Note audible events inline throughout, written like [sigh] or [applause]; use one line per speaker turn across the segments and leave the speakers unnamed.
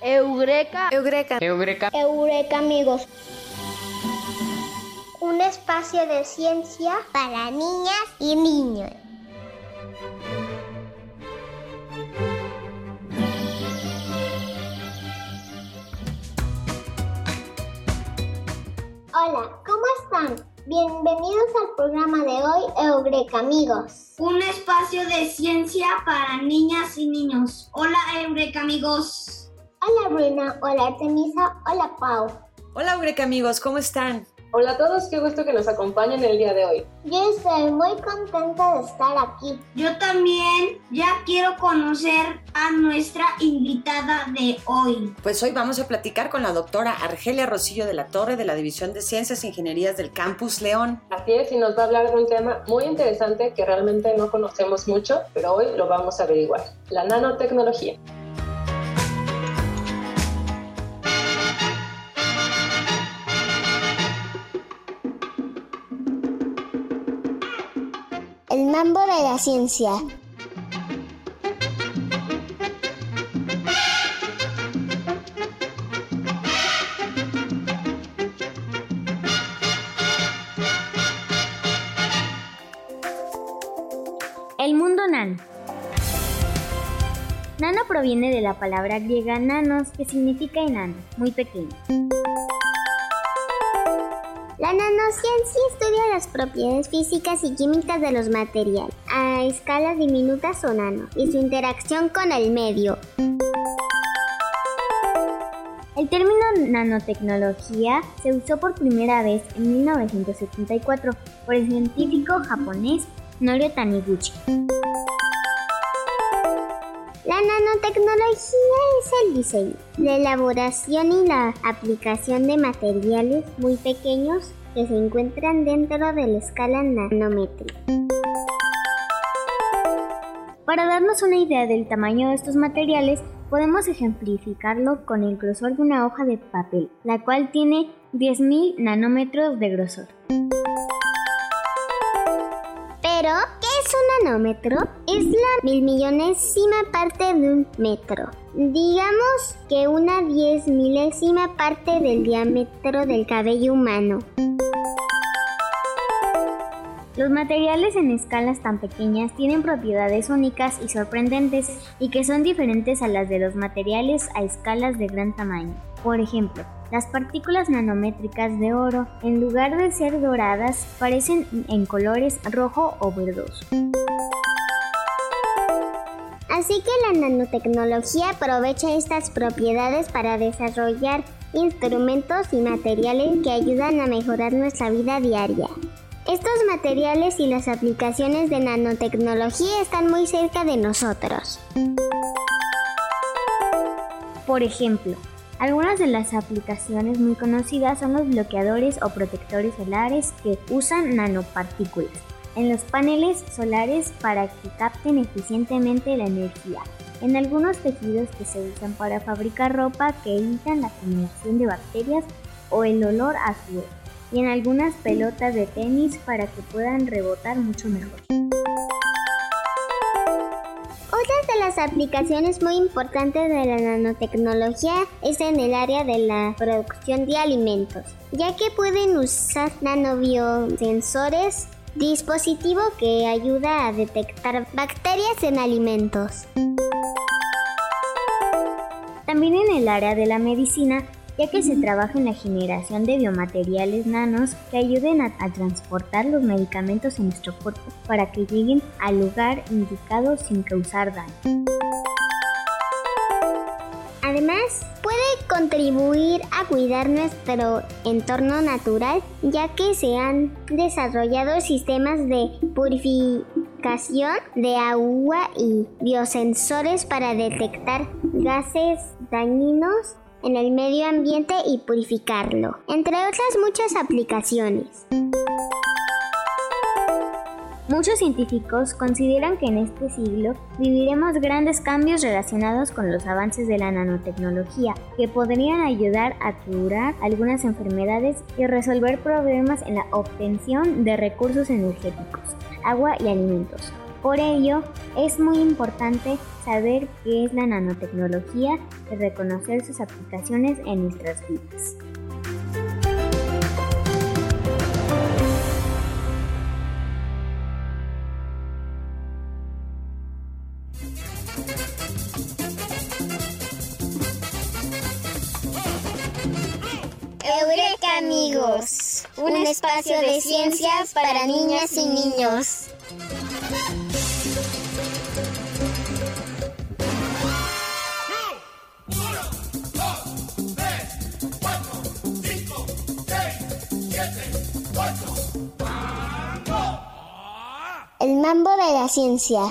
Eureka.
Eureka.
Eureka.
Eureka amigos. Un espacio de ciencia para niñas y niños. Hola, ¿cómo están? Bienvenidos al programa de hoy Eureka amigos.
Un espacio de ciencia para niñas y niños. Hola Eureka amigos.
Hola Bruna, hola Artemisa, hola Pau.
Hola Eureka amigos, ¿cómo están?
Hola a todos, qué gusto que nos acompañen el día de hoy.
Yo estoy muy contenta de estar aquí.
Yo también ya quiero conocer a nuestra invitada de hoy.
Pues hoy vamos a platicar con la doctora Argelia Rosillo de la Torre de la División de Ciencias e Ingenierías del Campus León.
Así es, y nos va a hablar de un tema muy interesante que realmente no conocemos mucho, pero hoy lo vamos a averiguar, la nanotecnología.
Mambo de la ciencia.
El mundo nano. Nano proviene de la palabra griega nanos, que significa enano, muy pequeño.
La nanociencia estudia las propiedades físicas y químicas de los materiales a escalas diminutas o nano y su interacción con el medio.
El término nanotecnología se usó por primera vez en 1974 por el científico japonés Norio Taniguchi.
La nanotecnología es el diseño, la elaboración y la aplicación de materiales muy pequeños que se encuentran dentro de la escala nanométrica.
Para darnos una idea del tamaño de estos materiales, podemos ejemplificarlo con el grosor de una hoja de papel, la cual tiene 10.000 nanómetros de grosor.
Pero, ¿qué es un nanómetro? Es la mil millonésima parte de un metro. Digamos que una diez milésima parte del diámetro del cabello humano.
Los materiales en escalas tan pequeñas tienen propiedades únicas y sorprendentes y que son diferentes a las de los materiales a escalas de gran tamaño. Por ejemplo, las partículas nanométricas de oro, en lugar de ser doradas, parecen en colores rojo o verdoso.
Así que la nanotecnología aprovecha estas propiedades para desarrollar instrumentos y materiales que ayudan a mejorar nuestra vida diaria. Estos materiales y las aplicaciones de nanotecnología están muy cerca de nosotros.
Por ejemplo, algunas de las aplicaciones muy conocidas son los bloqueadores o protectores solares que usan nanopartículas en los paneles solares para que capten eficientemente la energía, en algunos tejidos que se usan para fabricar ropa que evitan la generación de bacterias o el olor a sudor, y en algunas pelotas de tenis para que puedan rebotar mucho mejor.
De las aplicaciones muy importantes de la nanotecnología es en el área de la producción de alimentos, ya que pueden usar nanobiosensores, dispositivo que ayuda a detectar bacterias en alimentos.
También en el área de la medicina, ya que se trabaja en la generación de biomateriales nanos que ayuden a, a, transportar los medicamentos en nuestro cuerpo para que lleguen al lugar indicado sin causar daño.
Además, puede contribuir a cuidar nuestro entorno natural, ya que se han desarrollado sistemas de purificación de agua y biosensores para detectar gases dañinos en el medio ambiente y purificarlo, entre otras muchas aplicaciones.
Muchos científicos consideran que en este siglo viviremos grandes cambios relacionados con los avances de la nanotecnología que podrían ayudar a curar algunas enfermedades y resolver problemas en la obtención de recursos energéticos, agua y alimentos. Por ello, es muy importante saber qué es la nanotecnología y reconocer sus aplicaciones en nuestras vidas.
Eureka amigos, un espacio de ciencias para niñas y niños. Mambo de la ciencia.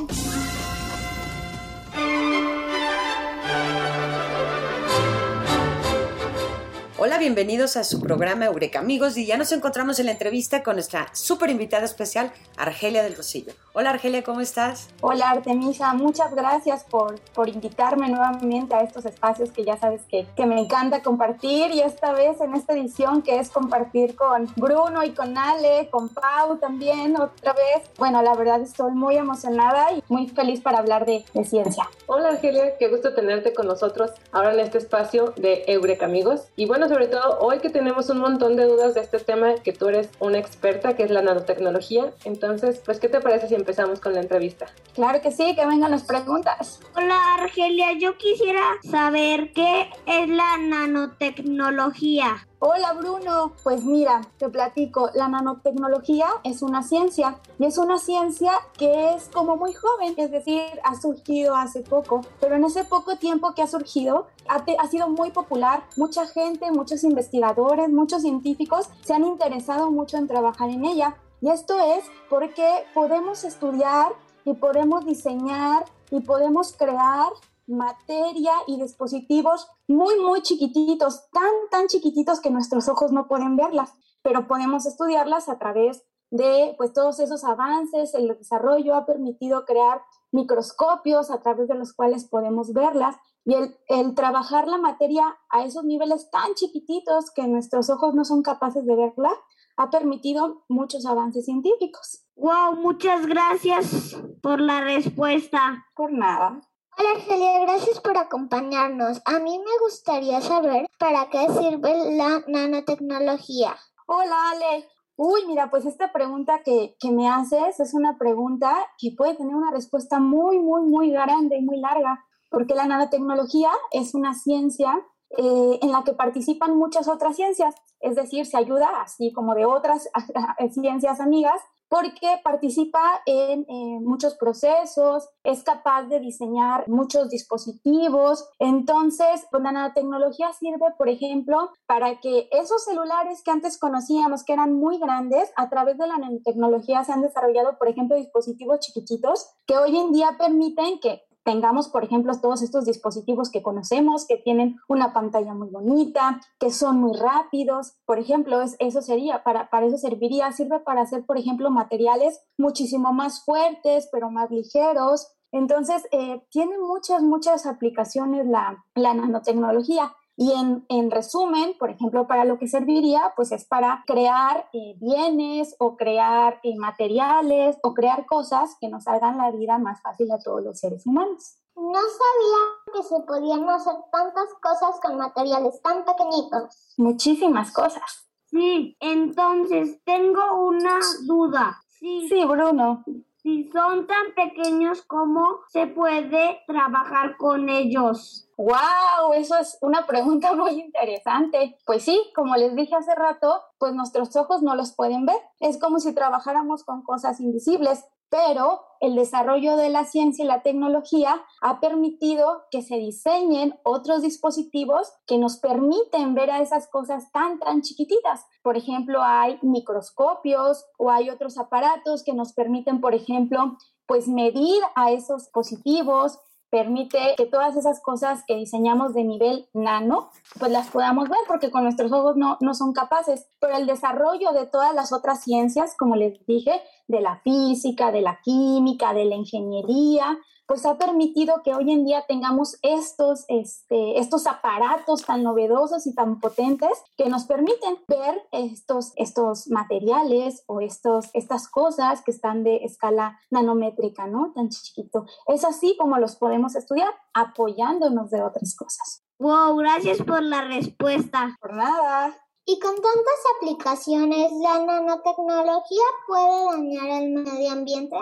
Hola, bienvenidos a su programa Eureka Amigos y ya nos encontramos en la entrevista con nuestra súper invitada especial, Argelia del Rosillo. Hola Argelia, ¿cómo estás?
Hola Artemisa, muchas gracias por, por invitarme nuevamente a estos espacios que ya sabes que, que me encanta compartir y esta vez en esta edición que es compartir con Bruno y con Ale, con Pau también otra vez. Bueno, la verdad estoy muy emocionada y muy feliz para hablar de, de ciencia.
Hola Argelia, qué gusto tenerte con nosotros ahora en este espacio de Eureka Amigos. Y bueno, sobre todo hoy que tenemos un montón de dudas de este tema, que tú eres una experta, que es la nanotecnología. Entonces, pues, ¿qué te parece si empezamos con la entrevista?
Claro que sí, que vengan las preguntas.
Hola Argelia, yo quisiera saber qué es la nanotecnología.
Hola Bruno, pues mira, te platico, la nanotecnología es una ciencia y es una ciencia que es como muy joven, es decir, ha surgido hace poco, pero en ese poco tiempo que ha surgido ha, ha sido muy popular, mucha gente, muchos investigadores, muchos científicos se han interesado mucho en trabajar en ella. Y esto es porque podemos estudiar y podemos diseñar y podemos crear materia y dispositivos muy, muy chiquititos, tan, tan chiquititos que nuestros ojos no pueden verlas, pero podemos estudiarlas a través de pues todos esos avances, el desarrollo ha permitido crear microscopios a través de los cuales podemos verlas y el, el, trabajar la materia a esos niveles tan chiquititos que nuestros ojos no son capaces de verla ha permitido muchos avances científicos.
Wow, muchas gracias por la respuesta.
Por nada.
Hola Argelia, gracias por acompañarnos. A mí me gustaría saber para qué sirve la nanotecnología.
Hola Ale. Uy, mira, pues esta pregunta que, que, me haces es una pregunta que puede tener una respuesta muy, muy, muy grande y muy larga, porque la nanotecnología es una ciencia eh, en la que participan muchas otras ciencias, es decir, se ayuda así como de otras [laughs] ciencias amigas porque participa en eh, muchos procesos, es capaz de diseñar muchos dispositivos. Entonces, pues, la nanotecnología sirve, por ejemplo, para que esos celulares que antes conocíamos, que eran muy grandes, a través de la nanotecnología se han desarrollado, por ejemplo, dispositivos chiquititos que hoy en día permiten que tengamos, por ejemplo, todos estos dispositivos que conocemos, que tienen una pantalla muy bonita, que son muy rápidos. Por ejemplo, es, eso sería, para, para eso serviría, sirve para hacer, por ejemplo, materiales muchísimo más fuertes, pero más ligeros. Entonces, eh, tiene muchas, muchas aplicaciones la, la nanotecnología. Y en, en, resumen, por ejemplo, para lo que serviría, pues es para crear eh, bienes o crear eh, materiales o crear cosas que nos hagan la vida más fácil a todos los seres humanos.
No sabía que se podían hacer tantas cosas con materiales tan pequeñitos.
Muchísimas cosas.
Sí, entonces tengo una duda. Sí,
sí Bruno.
Si son tan pequeños, ¿cómo se puede trabajar con ellos?
¡Wow! Eso es una pregunta [laughs] muy interesante. Pues sí, como les dije hace rato, pues nuestros ojos no los pueden ver. Es como si trabajáramos con cosas invisibles, pero el desarrollo de la ciencia y la tecnología ha permitido que se diseñen otros dispositivos que nos permiten ver a esas cosas tan, tan chiquititas. Por ejemplo, hay microscopios o hay otros aparatos que nos permiten, por ejemplo, pues medir a esos dispositivos, permite que todas esas cosas que diseñamos de nivel nano, pues las podamos ver porque con nuestros ojos no, no son capaces. Pero el desarrollo de todas las otras ciencias, como les dije, de la física, de la química, de la ingeniería, pues ha permitido que hoy en día tengamos estos, este, estos aparatos tan novedosos y tan potentes que nos permiten ver estos, estos materiales o estos, estas cosas que están de escala nanométrica, ¿no? Tan chiquito. Es así como los podemos estudiar, apoyándonos de otras cosas.
Wow, gracias por la respuesta.
Por nada.
Y con tantas aplicaciones, ¿la nanotecnología puede dañar el medio ambiente?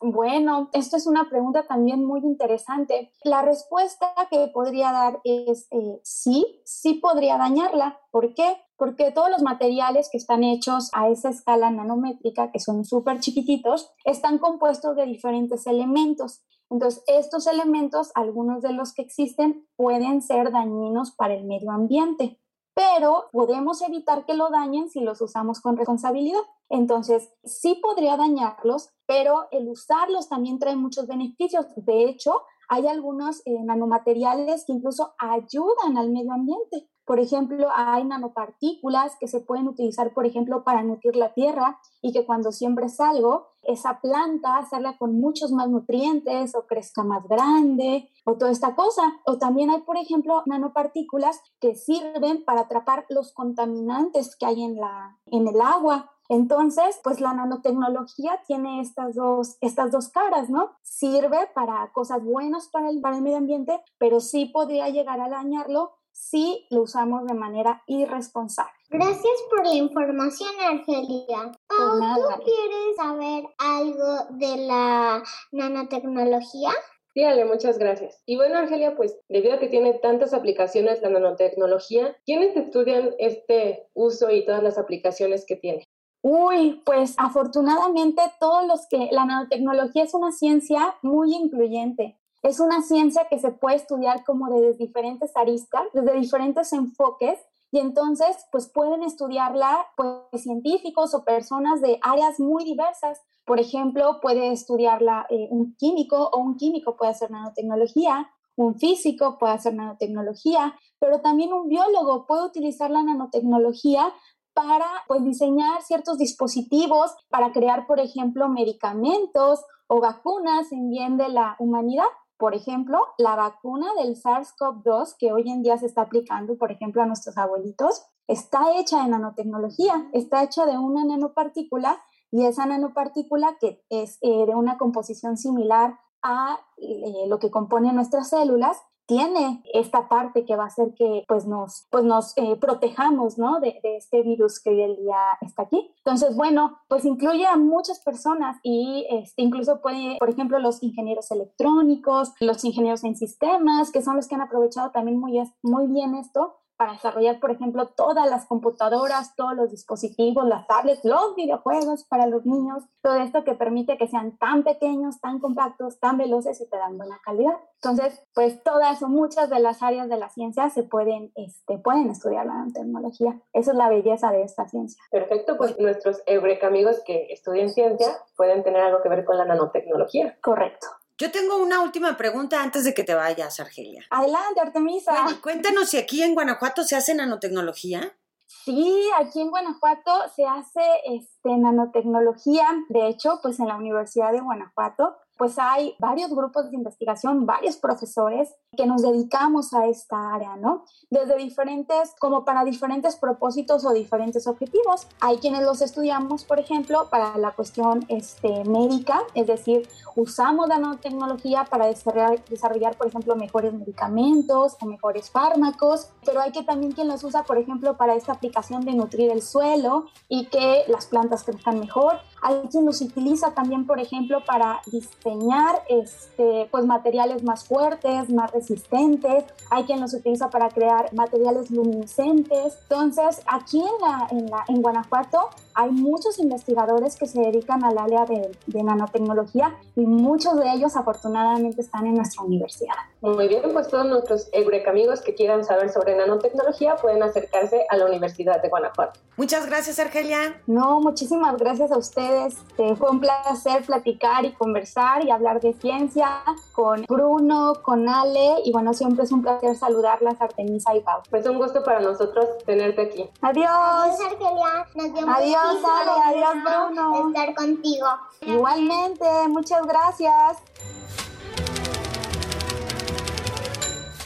Bueno, esto es una pregunta también muy interesante. La respuesta que podría dar es eh, sí, sí podría dañarla. ¿Por qué? Porque todos los materiales que están hechos a esa escala nanométrica, que son súper chiquititos, están compuestos de diferentes elementos. Entonces, estos elementos, algunos de los que existen, pueden ser dañinos para el medio ambiente pero podemos evitar que lo dañen si los usamos con responsabilidad. Entonces, sí podría dañarlos, pero el usarlos también trae muchos beneficios. De hecho, hay algunos eh, nanomateriales que incluso ayudan al medio ambiente. Por ejemplo, hay nanopartículas que se pueden utilizar, por ejemplo, para nutrir la tierra y que cuando siembres algo, esa planta salga con muchos más nutrientes o crezca más grande o toda esta cosa. O también hay, por ejemplo, nanopartículas que sirven para atrapar los contaminantes que hay en, la, en el agua. Entonces, pues la nanotecnología tiene estas dos, estas dos caras, ¿no? Sirve para cosas buenas para el, para el medio ambiente, pero sí podría llegar a dañarlo si lo usamos de manera irresponsable.
Gracias por la información, Argelia.
Por nada.
¿Tú quieres saber algo de la nanotecnología?
Sí, Ale, muchas gracias. Y bueno, Argelia, pues debido a que tiene tantas aplicaciones la nanotecnología, ¿quiénes estudian este uso y todas las aplicaciones que tiene?
Uy, pues afortunadamente todos los que la nanotecnología es una ciencia muy incluyente. Es una ciencia que se puede estudiar como desde diferentes aristas, desde diferentes enfoques, y entonces pues pueden estudiarla pues científicos o personas de áreas muy diversas. Por ejemplo, puede estudiarla eh, un químico o un químico puede hacer nanotecnología, un físico puede hacer nanotecnología, pero también un biólogo puede utilizar la nanotecnología para pues, diseñar ciertos dispositivos para crear, por ejemplo, medicamentos o vacunas en bien de la humanidad. Por ejemplo, la vacuna del SARS-CoV-2 que hoy en día se está aplicando, por ejemplo, a nuestros abuelitos, está hecha de nanotecnología, está hecha de una nanopartícula y esa nanopartícula que es eh, de una composición similar a eh, lo que compone nuestras células, tiene esta parte que va a hacer que pues nos, pues nos eh, protejamos ¿no? de, de, este virus que hoy el día está aquí. Entonces, bueno, pues incluye a muchas personas y este, incluso puede, por ejemplo, los ingenieros electrónicos, los ingenieros en sistemas, que son los que han aprovechado también muy, muy bien esto para desarrollar, por ejemplo, todas las computadoras, todos los dispositivos, las tablets, los videojuegos para los niños, todo esto que permite que sean tan pequeños, tan compactos, tan veloces y te dan buena calidad. Entonces, pues todas o muchas de las áreas de la ciencia se pueden, este, pueden estudiar la nanotecnología. Esa es la belleza de esta ciencia.
Perfecto, pues nuestros Eureka amigos que estudian ciencia pueden tener algo que ver con la nanotecnología.
Correcto.
Yo tengo una última pregunta antes de que te vayas, Argelia.
Adelante, Artemisa.
Bueno, cuéntanos si aquí en Guanajuato se hace nanotecnología.
Sí, aquí en Guanajuato se hace este, nanotecnología. De hecho, pues en la Universidad de Guanajuato pues hay varios grupos de investigación, varios profesores que nos dedicamos a esta área, ¿no? Desde diferentes, como para diferentes propósitos o diferentes objetivos. Hay quienes los estudiamos, por ejemplo, para la cuestión este, médica, es decir, usamos la nanotecnología para desarrollar, desarrollar, por ejemplo, mejores medicamentos o mejores fármacos, pero hay que también quien los usa, por ejemplo, para esta aplicación de nutrir el suelo y que las plantas crezcan mejor. Hay quien los utiliza también, por ejemplo, para diseñar este, pues, materiales más fuertes, más resistentes. Hay quien los utiliza para crear materiales luminiscentes. Entonces, aquí en, la, en, la, en Guanajuato hay muchos investigadores que se dedican al área de, de, nanotecnología y muchos de ellos afortunadamente están en nuestra universidad.
Muy bien, pues todos nuestros Eureka amigos que quieran saber sobre nanotecnología pueden acercarse a la Universidad de Guanajuato.
Muchas gracias, Argelia.
No, muchísimas gracias a ustedes. Este, fue un placer platicar y conversar y hablar de ciencia con Bruno, con Ale y bueno, siempre es un placer saludarlas Artemisa y Pau.
Pues un gusto para nosotros tenerte aquí.
Adiós.
Adiós Argelia. Nos vemos
adiós Ale, adiós Bruno.
Estar contigo.
Igualmente, muchas gracias.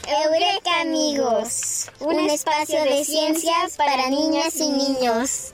Eureka amigos, un espacio de ciencias para niñas y niños.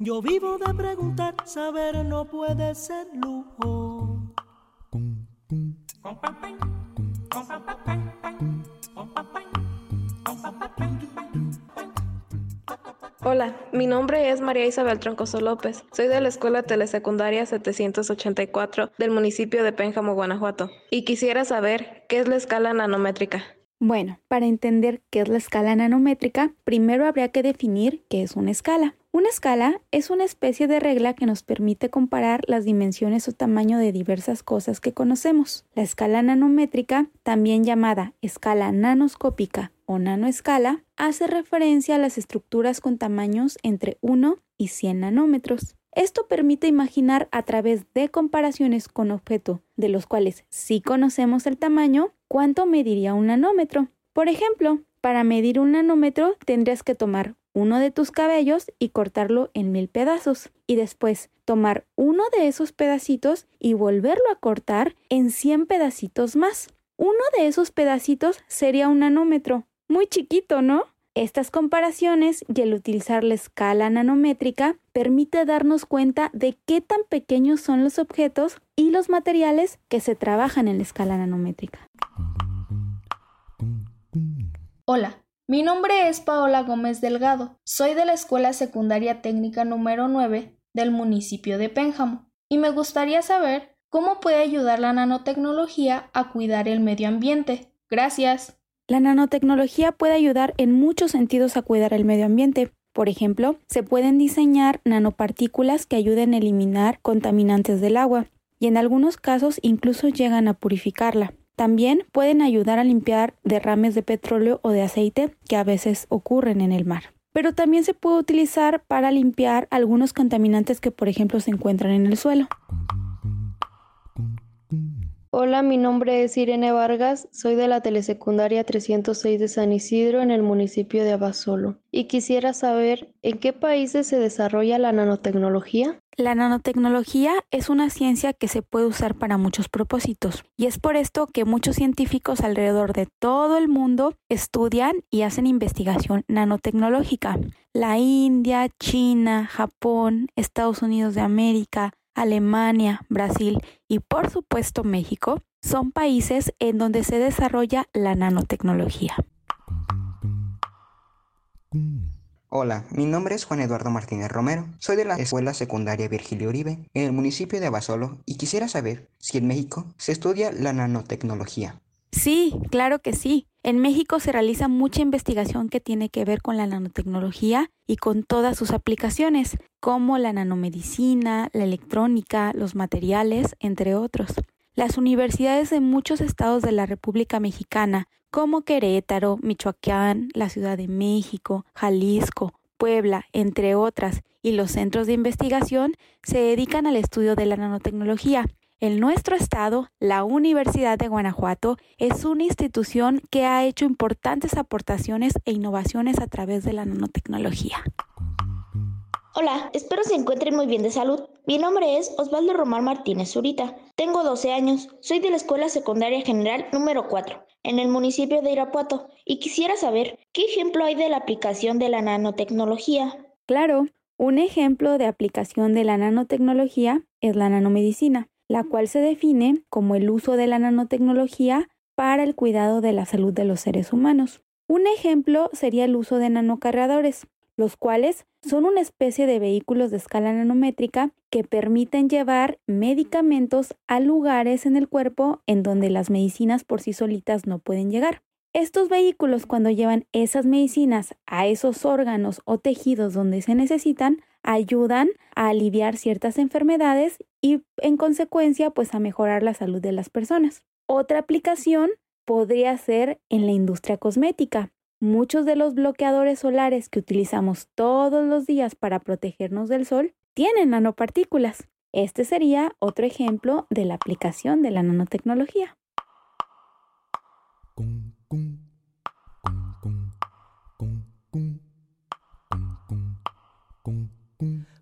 Yo vivo de preguntar. Saber no puede ser lujo.
Hola, mi nombre es María Isabel Troncoso López. Soy de la Escuela Telesecundaria 784 del municipio de Pénjamo, Guanajuato. Y quisiera saber qué es la escala nanométrica.
Bueno, para entender qué es la escala nanométrica, primero habría que definir qué es una escala. Una escala es una especie de regla que nos permite comparar las dimensiones o tamaño de diversas cosas que conocemos. La escala nanométrica, también llamada escala nanoscópica o nanoescala, hace referencia a las estructuras con tamaños entre 1 y 100 nanómetros. Esto permite imaginar a través de comparaciones con objetos de los cuales sí conocemos el tamaño, cuánto mediría un nanómetro. Por ejemplo, para medir un nanómetro tendrías que tomar uno de tus cabellos y cortarlo en mil pedazos y después tomar uno de esos pedacitos y volverlo a cortar en 100 pedacitos más. Uno de esos pedacitos sería un nanómetro. Muy chiquito, ¿no? Estas comparaciones y el utilizar la escala nanométrica permite darnos cuenta de qué tan pequeños son los objetos y los materiales que se trabajan en la escala nanométrica.
Hola, mi nombre es Paola Gómez Delgado. Soy de la Escuela Secundaria Técnica número 9 del municipio de Pénjamo y me gustaría saber cómo puede ayudar la nanotecnología a cuidar el medio ambiente. Gracias.
La nanotecnología puede ayudar en muchos sentidos a cuidar el medio ambiente. Por ejemplo, se pueden diseñar nanopartículas que ayuden a eliminar contaminantes del agua y en algunos casos incluso llegan a purificarla. También pueden ayudar a limpiar derrames de petróleo o de aceite que a veces ocurren en el mar. Pero también se puede utilizar para limpiar algunos contaminantes que por ejemplo se encuentran en el suelo.
Hola, mi nombre es Irene Vargas, soy de la telesecundaria 306 de San Isidro en el municipio de Abasolo y quisiera saber en qué países se desarrolla la nanotecnología.
La nanotecnología es una ciencia que se puede usar para muchos propósitos y es por esto que muchos científicos alrededor de todo el mundo estudian y hacen investigación nanotecnológica. La India, China, Japón, Estados Unidos de América, Alemania, Brasil y por supuesto México son países en donde se desarrolla la nanotecnología.
Hola, mi nombre es Juan Eduardo Martínez Romero. Soy de la Escuela Secundaria Virgilio Uribe en el municipio de Abasolo y quisiera saber si en México se estudia la nanotecnología.
Sí, claro que sí. En México se realiza mucha investigación que tiene que ver con la nanotecnología y con todas sus aplicaciones, como la nanomedicina, la electrónica, los materiales, entre otros. Las universidades de muchos estados de la República Mexicana, como Querétaro, Michoacán, la Ciudad de México, Jalisco, Puebla, entre otras, y los centros de investigación se dedican al estudio de la nanotecnología. En nuestro estado, la Universidad de Guanajuato es una institución que ha hecho importantes aportaciones e innovaciones a través de la nanotecnología.
Hola, espero se encuentren muy bien de salud. Mi nombre es Osvaldo Román Martínez Zurita. Tengo 12 años. Soy de la Escuela Secundaria General número 4, en el municipio de Irapuato, y quisiera saber qué ejemplo hay de la aplicación de la nanotecnología.
Claro, un ejemplo de aplicación de la nanotecnología es la nanomedicina la cual se define como el uso de la nanotecnología para el cuidado de la salud de los seres humanos. Un ejemplo sería el uso de nanocargadores. los cuales son una especie de vehículos de escala nanométrica que permiten llevar medicamentos a lugares en el cuerpo en donde las medicinas por sí solitas no pueden llegar. Estos vehículos cuando llevan esas medicinas a esos órganos o tejidos donde se necesitan, ayudan a aliviar ciertas enfermedades y en consecuencia pues a mejorar la salud de las personas. Otra aplicación podría ser en la industria cosmética. Muchos de los bloqueadores solares que utilizamos todos los días para protegernos del sol tienen nanopartículas. Este sería otro ejemplo de la aplicación de la nanotecnología.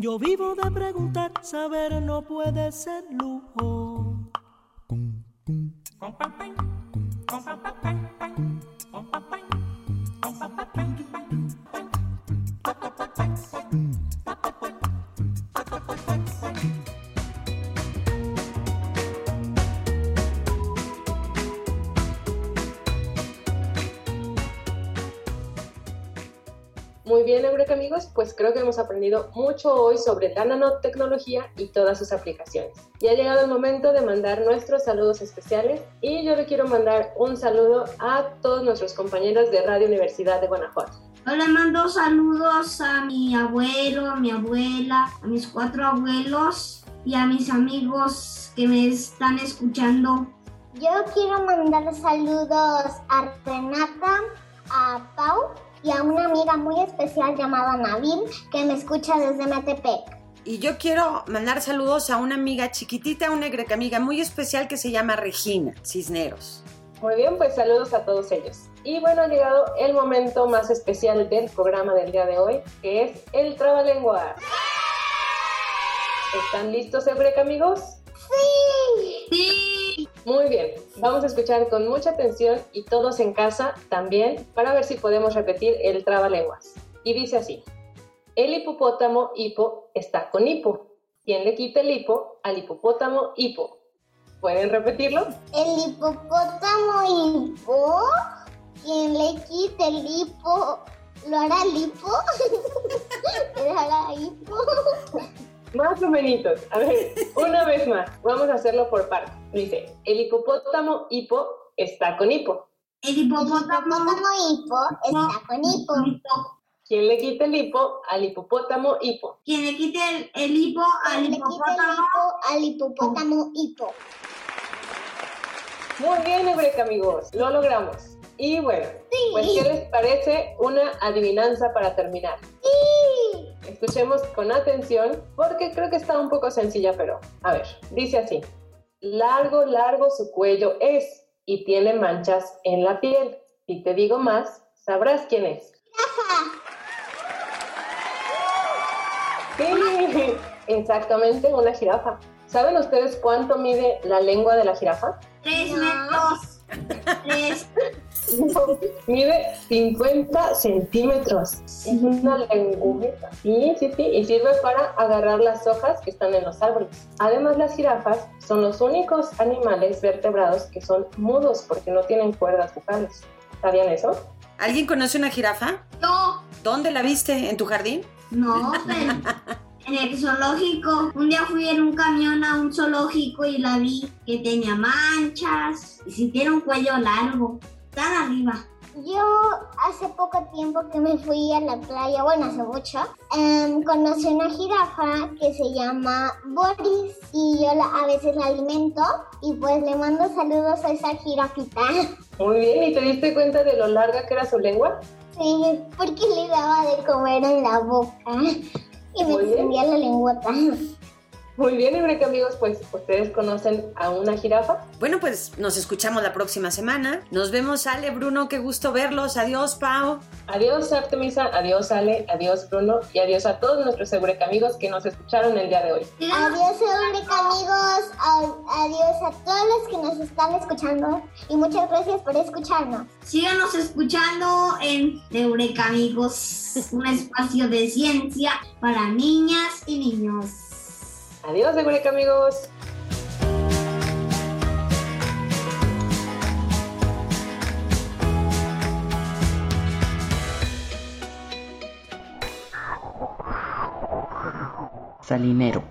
Yo vivo de preguntar, saber no puede ser lujo.
Pues creo que hemos aprendido mucho hoy sobre la nanotecnología y todas sus aplicaciones. Y ha llegado el momento de mandar nuestros saludos especiales y yo le quiero mandar un saludo a todos nuestros compañeros de Radio Universidad de Guanajuato.
Yo le mando saludos a mi abuelo, a mi abuela, a mis cuatro abuelos y a mis amigos que me están escuchando.
Yo quiero mandar saludos a Renata, a Pau y a una amiga muy especial llamada Nabil que me escucha desde Metepec.
Y yo quiero mandar saludos a una amiga chiquitita, una greca amiga muy especial que se llama Regina Cisneros.
Muy bien, pues saludos a todos ellos. Y bueno, ha llegado el momento más especial del programa del día de hoy, que es el Trabalengua. ¿Están listos, Eureka, amigos?
¡Sí!
¡Sí!
Muy bien, vamos a escuchar con mucha atención y todos en casa también para ver si podemos repetir el trabalenguas. Y dice así, el hipopótamo hipo está con hipo. ¿Quién le quita el hipo al hipopótamo hipo? ¿Pueden repetirlo?
El hipopótamo hipo, quien le quite el hipo, ¿lo hará lipo? ¿Lo [laughs] hará hipo?
Más o menos. A ver, una vez más. Vamos a hacerlo por partes. Dice, el hipopótamo hipo está con hipo.
El hipopótamo
hipo está con hipo.
¿Quién le quita el hipo al hipopótamo hipo?
Quien le quite el, el hipo al
Le quite el
hipopótamo.
hipo al hipopótamo hipo.
Muy bien, Eureka, amigos. Lo logramos. Y bueno, pues ¿qué les parece una adivinanza para terminar?
Sí.
Escuchemos con atención porque creo que está un poco sencilla, pero a ver, dice así. Largo, largo su cuello es y tiene manchas en la piel. Si te digo más, sabrás quién es. Sí, exactamente, una jirafa. ¿Saben ustedes cuánto mide la lengua de la jirafa?
Tres metros. [laughs] Tres. [laughs]
Mide 50 centímetros. Es una lengüeta. Sí, sí, sí. Y sirve para agarrar las hojas que están en los árboles. Además, las jirafas son los únicos animales vertebrados que son mudos porque no tienen cuerdas vocales. ¿Sabían eso?
¿Alguien conoce una jirafa?
No,
¿Dónde la viste? ¿En tu jardín?
no, pero en el zoológico. Un día fui en un camión a un zoológico y la vi que tenía manchas y sí tiene un cuello largo. Tan arriba.
Yo hace poco tiempo que me fui a la playa, bueno, hace mucho, em, conocí una jirafa que se llama Boris y yo la- a veces la alimento y pues le mando saludos a esa jirafita. [laughs]
Muy bien. ¿Y te diste cuenta de lo larga que era su lengua?
Sí, porque le daba de comer en la boca y me extendía la lengüota.
Muy bien, Eureka amigos, pues ustedes conocen a una jirafa.
Bueno, pues nos escuchamos la próxima semana. Nos vemos, Ale, Bruno, qué gusto verlos. Adiós, Pau.
Adiós, Artemisa. Adiós, Ale. Adiós, Bruno. Y adiós a todos nuestros Eureka amigos que nos escucharon el día de hoy.
Adiós, Eureka amigos. Adiós a todos los que nos están escuchando. Y muchas gracias por escucharnos.
Síganos escuchando en Eureka amigos, un espacio de ciencia para niñas y niños.
Adiós, Eureka amigos.
Salinero.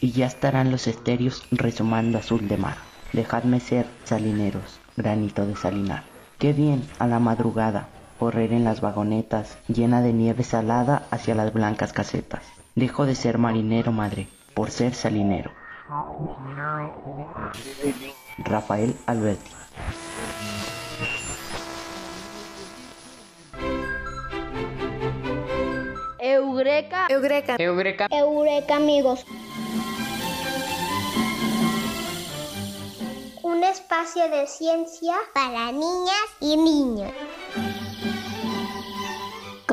Y ya estarán los estéreos resumando azul de mar. Dejadme ser, salineros, granito de salinar. Qué bien a la madrugada correr en las vagonetas llena de nieve salada hacia las blancas casetas. Dejo de ser marinero, madre, por ser salinero. Rafael Alberti.
Eureka.
Eureka.
Eureka.
Eureka, amigos. Un espacio de ciencia para niñas y niños.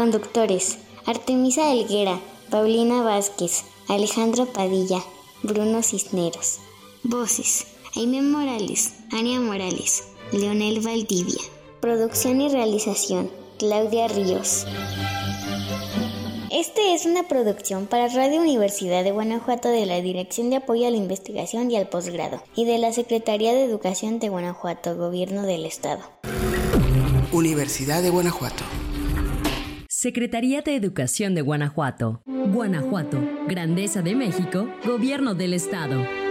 Conductores: Artemisa Elguera, Paulina Vázquez, Alejandro Padilla, Bruno Cisneros. Voces: Aime Morales, Ania Morales, Leonel Valdivia. Producción y realización: Claudia Ríos. Este es una producción para Radio Universidad de Guanajuato de la Dirección de Apoyo a la Investigación y al Posgrado y de la Secretaría de Educación de Guanajuato, Gobierno del Estado.
Universidad de Guanajuato.
Secretaría de Educación de Guanajuato. Guanajuato, Grandeza de México, Gobierno del Estado.